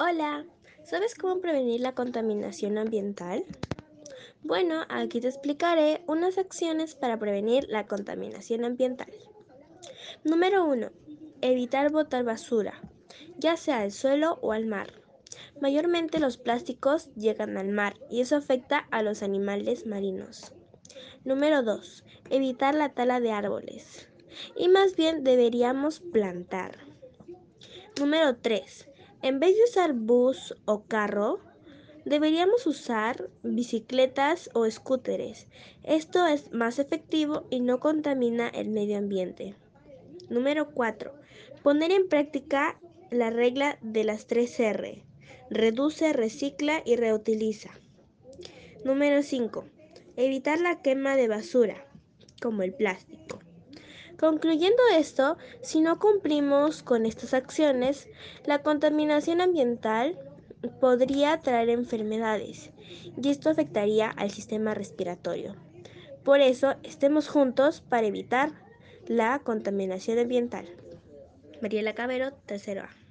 Hola, ¿sabes cómo prevenir la contaminación ambiental? Bueno, aquí te explicaré unas acciones para prevenir la contaminación ambiental. Número 1. Evitar botar basura, ya sea al suelo o al mar. Mayormente los plásticos llegan al mar y eso afecta a los animales marinos. Número 2. Evitar la tala de árboles. Y más bien deberíamos plantar. Número 3. En vez de usar bus o carro, deberíamos usar bicicletas o scooters. Esto es más efectivo y no contamina el medio ambiente. Número 4. Poner en práctica la regla de las 3 R. Reduce, recicla y reutiliza. Número 5. Evitar la quema de basura, como el plástico. Concluyendo esto, si no cumplimos con estas acciones, la contaminación ambiental podría traer enfermedades y esto afectaría al sistema respiratorio. Por eso, estemos juntos para evitar la contaminación ambiental. Mariela Cabero, tercero A.